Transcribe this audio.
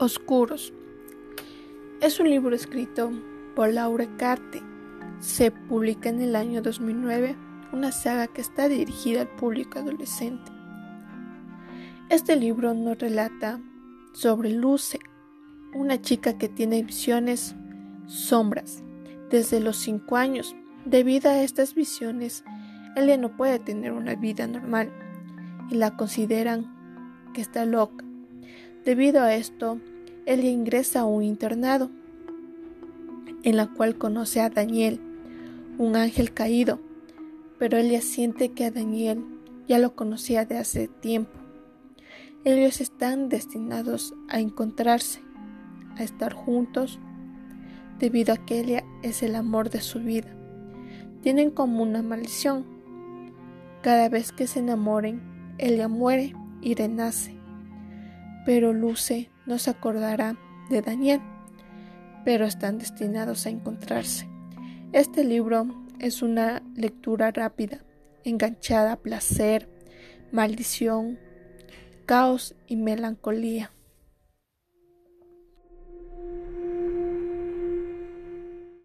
Oscuros. Es un libro escrito por Laura Carte. Se publica en el año 2009, una saga que está dirigida al público adolescente. Este libro nos relata sobre Luce, una chica que tiene visiones sombras desde los 5 años. Debido a estas visiones, ella no puede tener una vida normal y la consideran que está loca. Debido a esto, ella ingresa a un internado, en la cual conoce a Daniel, un ángel caído, pero ella siente que a Daniel ya lo conocía de hace tiempo. Ellos están destinados a encontrarse, a estar juntos, debido a que ella es el amor de su vida. Tienen como una maldición. Cada vez que se enamoren, ella muere y renace. Pero Luce no se acordará de Daniel, pero están destinados a encontrarse. Este libro es una lectura rápida, enganchada a placer, maldición, caos y melancolía.